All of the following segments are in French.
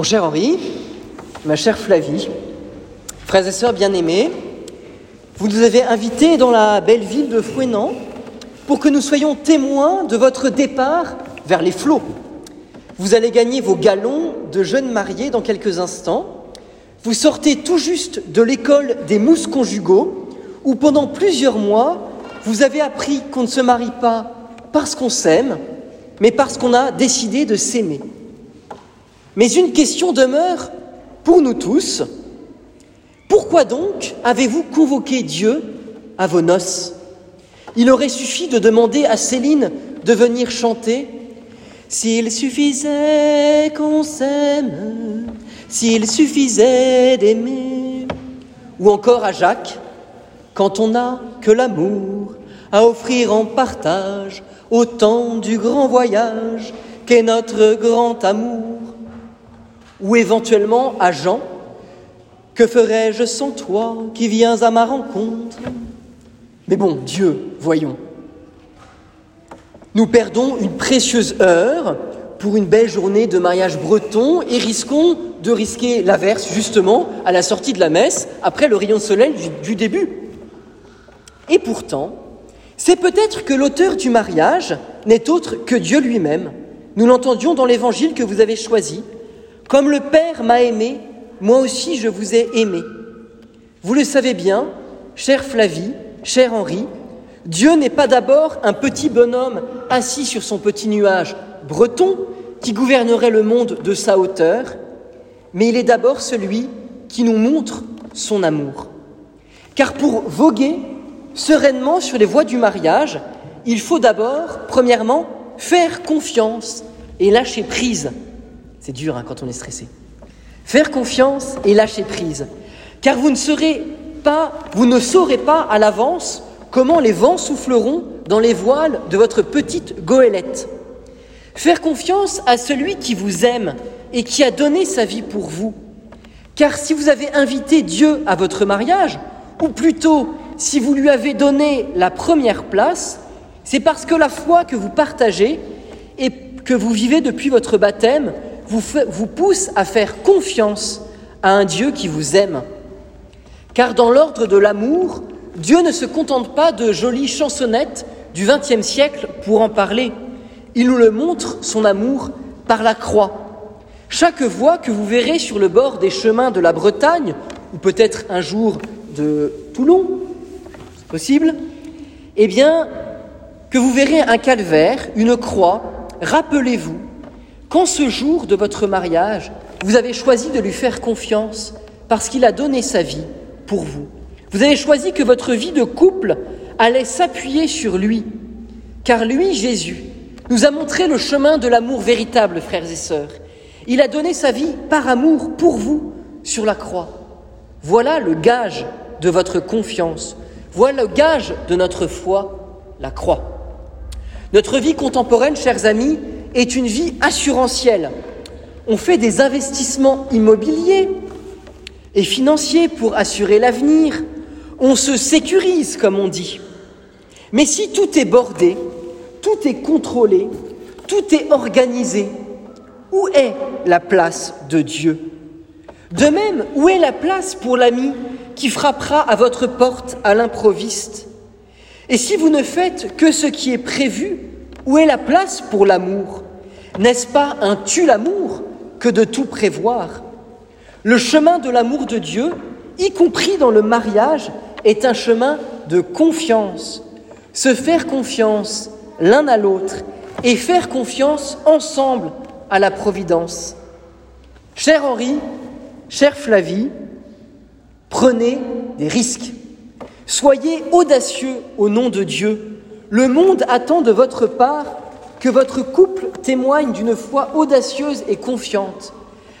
Mon cher Henri, ma chère Flavie, frères et sœurs bien-aimés, vous nous avez invités dans la belle ville de Fouenan pour que nous soyons témoins de votre départ vers les flots. Vous allez gagner vos galons de jeunes mariés dans quelques instants. Vous sortez tout juste de l'école des mousses conjugaux où pendant plusieurs mois, vous avez appris qu'on ne se marie pas parce qu'on s'aime, mais parce qu'on a décidé de s'aimer. Mais une question demeure pour nous tous. Pourquoi donc avez-vous convoqué Dieu à vos noces? Il aurait suffi de demander à Céline de venir chanter S'il suffisait qu'on s'aime, s'il suffisait d'aimer, ou encore à Jacques Quand on n'a que l'amour à offrir en partage au temps du grand voyage qu'est notre grand amour ou éventuellement à Jean, que ferais-je sans toi qui viens à ma rencontre? Mais bon, Dieu, voyons. Nous perdons une précieuse heure pour une belle journée de mariage breton et risquons de risquer l'averse justement à la sortie de la messe après le rayon de soleil du, du début. Et pourtant, c'est peut-être que l'auteur du mariage n'est autre que Dieu lui-même. Nous l'entendions dans l'évangile que vous avez choisi. Comme le Père m'a aimé, moi aussi je vous ai aimé. Vous le savez bien, chère Flavie, cher Henri, Dieu n'est pas d'abord un petit bonhomme assis sur son petit nuage breton qui gouvernerait le monde de sa hauteur, mais il est d'abord celui qui nous montre son amour. Car pour voguer sereinement sur les voies du mariage, il faut d'abord, premièrement, faire confiance et lâcher prise. C'est dur hein, quand on est stressé. Faire confiance et lâcher prise. Car vous ne serez pas, vous ne saurez pas à l'avance comment les vents souffleront dans les voiles de votre petite goélette. Faire confiance à celui qui vous aime et qui a donné sa vie pour vous. Car si vous avez invité Dieu à votre mariage, ou plutôt si vous lui avez donné la première place, c'est parce que la foi que vous partagez et que vous vivez depuis votre baptême vous, pousse à faire confiance à un Dieu qui vous aime. Car dans l'ordre de l'amour, Dieu ne se contente pas de jolies chansonnettes du XXe siècle pour en parler. Il nous le montre, son amour, par la croix. Chaque voie que vous verrez sur le bord des chemins de la Bretagne, ou peut-être un jour de Toulon, possible Eh bien, que vous verrez un calvaire, une croix, rappelez-vous qu'en ce jour de votre mariage, vous avez choisi de lui faire confiance parce qu'il a donné sa vie pour vous. Vous avez choisi que votre vie de couple allait s'appuyer sur lui, car lui, Jésus, nous a montré le chemin de l'amour véritable, frères et sœurs. Il a donné sa vie par amour pour vous sur la croix. Voilà le gage de votre confiance, voilà le gage de notre foi, la croix. Notre vie contemporaine, chers amis, est une vie assurantielle. On fait des investissements immobiliers et financiers pour assurer l'avenir. On se sécurise, comme on dit. Mais si tout est bordé, tout est contrôlé, tout est organisé, où est la place de Dieu? De même, où est la place pour l'ami qui frappera à votre porte à l'improviste? Et si vous ne faites que ce qui est prévu, où est la place pour l'amour? N'est-ce pas un tue l'amour que de tout prévoir? Le chemin de l'amour de Dieu, y compris dans le mariage, est un chemin de confiance. Se faire confiance l'un à l'autre et faire confiance ensemble à la Providence. Cher Henri, chère Flavie, Prenez des risques. Soyez audacieux au nom de Dieu. Le monde attend de votre part que votre couple témoigne d'une foi audacieuse et confiante.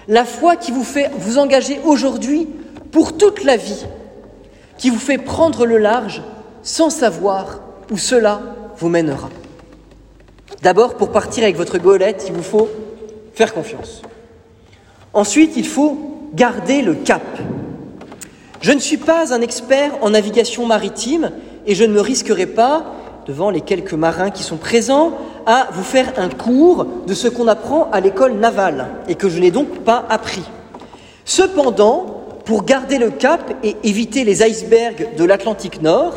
La foi qui vous fait vous engager aujourd'hui pour toute la vie, qui vous fait prendre le large sans savoir où cela vous mènera. D'abord, pour partir avec votre golette, il vous faut faire confiance. Ensuite, il faut garder le cap. Je ne suis pas un expert en navigation maritime et je ne me risquerai pas, devant les quelques marins qui sont présents, à vous faire un cours de ce qu'on apprend à l'école navale et que je n'ai donc pas appris. Cependant, pour garder le cap et éviter les icebergs de l'Atlantique Nord,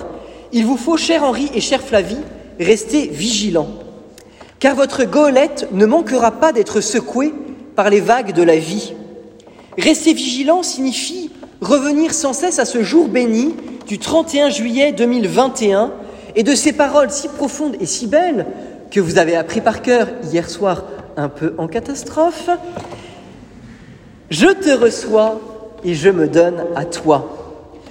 il vous faut, cher Henri et cher Flavie, rester vigilants. Car votre goélette ne manquera pas d'être secouée par les vagues de la vie. Rester vigilant signifie revenir sans cesse à ce jour béni du 31 juillet 2021 et de ces paroles si profondes et si belles que vous avez appris par cœur hier soir un peu en catastrophe. Je te reçois et je me donne à toi.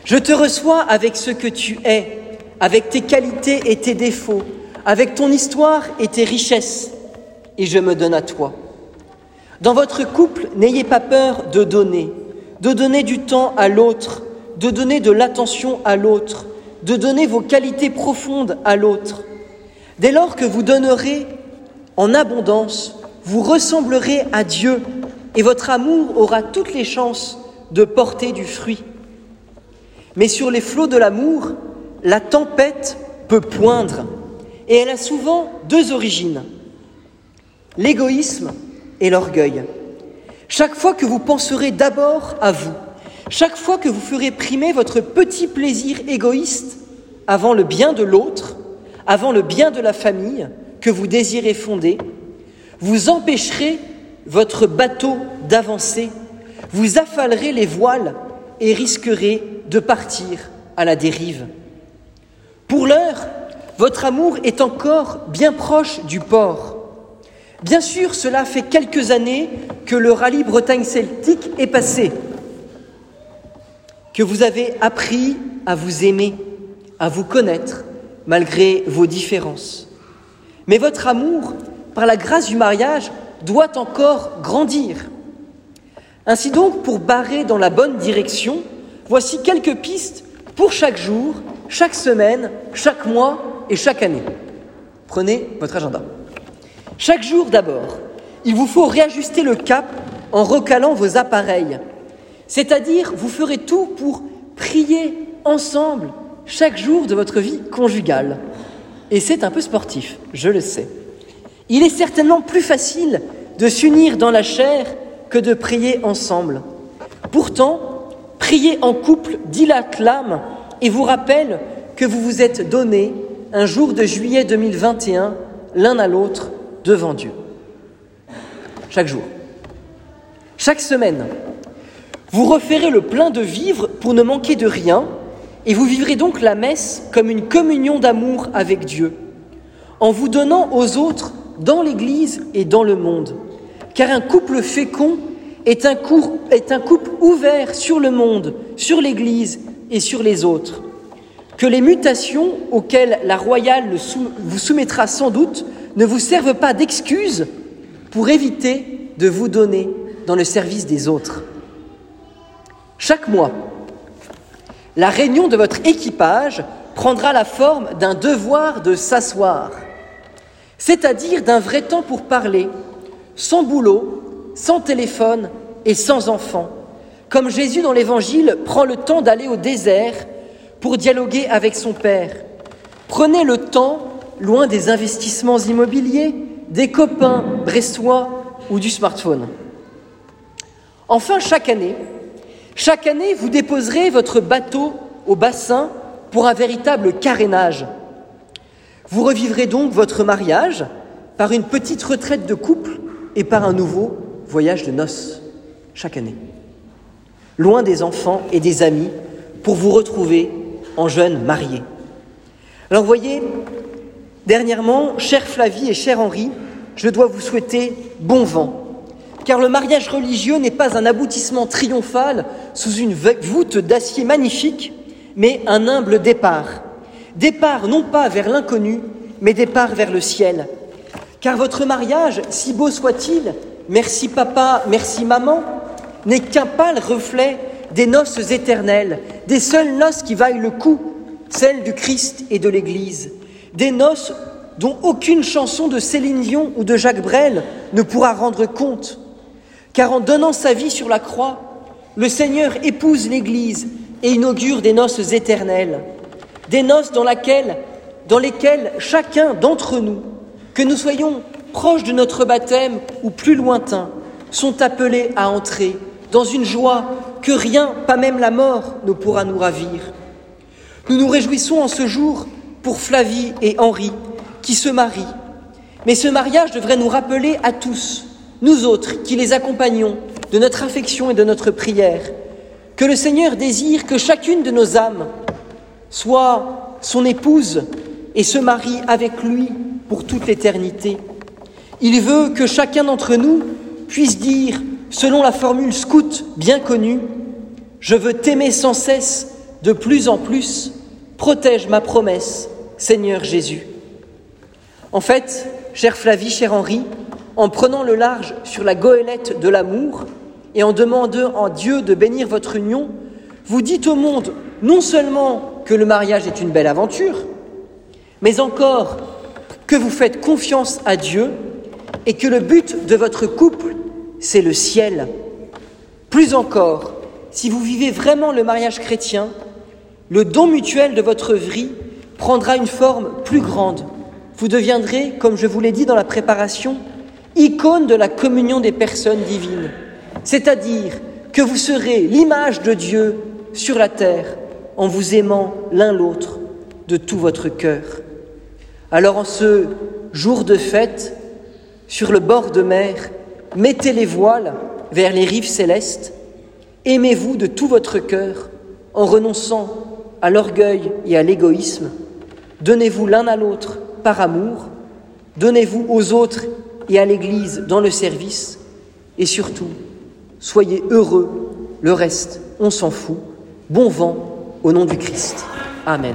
Je te reçois avec ce que tu es, avec tes qualités et tes défauts, avec ton histoire et tes richesses, et je me donne à toi. Dans votre couple, n'ayez pas peur de donner, de donner du temps à l'autre, de donner de l'attention à l'autre, de donner vos qualités profondes à l'autre. Dès lors que vous donnerez en abondance, vous ressemblerez à Dieu et votre amour aura toutes les chances de porter du fruit. Mais sur les flots de l'amour, la tempête peut poindre et elle a souvent deux origines, l'égoïsme et l'orgueil. Chaque fois que vous penserez d'abord à vous, chaque fois que vous ferez primer votre petit plaisir égoïste avant le bien de l'autre, avant le bien de la famille que vous désirez fonder, vous empêcherez votre bateau d'avancer, vous affalerez les voiles et risquerez de partir à la dérive. Pour l'heure, votre amour est encore bien proche du port. Bien sûr, cela fait quelques années que le rallye Bretagne Celtique est passé, que vous avez appris à vous aimer, à vous connaître, malgré vos différences. Mais votre amour, par la grâce du mariage, doit encore grandir. Ainsi donc, pour barrer dans la bonne direction, voici quelques pistes pour chaque jour, chaque semaine, chaque mois et chaque année. Prenez votre agenda. Chaque jour d'abord, il vous faut réajuster le cap en recalant vos appareils. C'est-à-dire, vous ferez tout pour prier ensemble chaque jour de votre vie conjugale. Et c'est un peu sportif, je le sais. Il est certainement plus facile de s'unir dans la chair que de prier ensemble. Pourtant, prier en couple dilate l'âme et vous rappelle que vous vous êtes donné un jour de juillet 2021 l'un à l'autre devant Dieu. Chaque jour. Chaque semaine. Vous referez le plein de vivre pour ne manquer de rien et vous vivrez donc la messe comme une communion d'amour avec Dieu, en vous donnant aux autres dans l'Église et dans le monde. Car un couple fécond est un, est un couple ouvert sur le monde, sur l'Église et sur les autres. Que les mutations auxquelles la royale vous soumettra sans doute ne vous servent pas d'excuse pour éviter de vous donner dans le service des autres. Chaque mois, la réunion de votre équipage prendra la forme d'un devoir de s'asseoir, c'est-à-dire d'un vrai temps pour parler, sans boulot, sans téléphone et sans enfants, comme Jésus dans l'Évangile prend le temps d'aller au désert pour dialoguer avec son Père. Prenez le temps, loin des investissements immobiliers, des copains brestois ou du smartphone. Enfin, chaque année, chaque année, vous déposerez votre bateau au bassin pour un véritable carénage. Vous revivrez donc votre mariage par une petite retraite de couple et par un nouveau voyage de noces chaque année. Loin des enfants et des amis pour vous retrouver en jeune marié. Alors voyez, dernièrement, chère Flavie et cher Henri, je dois vous souhaiter bon vent car le mariage religieux n'est pas un aboutissement triomphal sous une voûte d'acier magnifique, mais un humble départ. Départ non pas vers l'inconnu, mais départ vers le ciel. Car votre mariage, si beau soit-il, merci papa, merci maman, n'est qu'un pâle reflet des noces éternelles, des seules noces qui vaillent le coup, celles du Christ et de l'Église, des noces dont aucune chanson de Céline Dion ou de Jacques Brel ne pourra rendre compte, car en donnant sa vie sur la croix, le Seigneur épouse l'Église et inaugure des noces éternelles, des noces dans, lesquelles chacun d'entre nous que nous soyons proches de notre baptême ou plus lointains, sont appelés à entrer dans une joie que rien, pas même la mort, ne pourra nous ravir. Nous nous réjouissons en ce jour pour Flavie et Henri qui se marient. Mais ce mariage devrait nous rappeler à tous, nous autres qui les accompagnons, de notre affection et de notre prière, que le Seigneur désire que chacune de nos âmes soit son épouse et se marie avec lui pour toute l'éternité. Il veut que chacun d'entre nous puisse dire, selon la formule scout bien connue, Je veux t'aimer sans cesse, de plus en plus, protège ma promesse, Seigneur Jésus. En fait, cher Flavie, cher Henri, en prenant le large sur la goélette de l'amour et en demandant à Dieu de bénir votre union, vous dites au monde non seulement que le mariage est une belle aventure, mais encore que vous faites confiance à Dieu et que le but de votre couple, c'est le ciel. Plus encore, si vous vivez vraiment le mariage chrétien, le don mutuel de votre vie prendra une forme plus grande. Vous deviendrez, comme je vous l'ai dit dans la préparation, icône de la communion des personnes divines, c'est-à-dire que vous serez l'image de Dieu sur la terre en vous aimant l'un l'autre de tout votre cœur. Alors en ce jour de fête, sur le bord de mer, mettez les voiles vers les rives célestes, aimez-vous de tout votre cœur en renonçant à l'orgueil et à l'égoïsme, donnez-vous l'un à l'autre par amour, donnez-vous aux autres et à l'Église dans le service, et surtout, soyez heureux, le reste, on s'en fout. Bon vent au nom du Christ. Amen.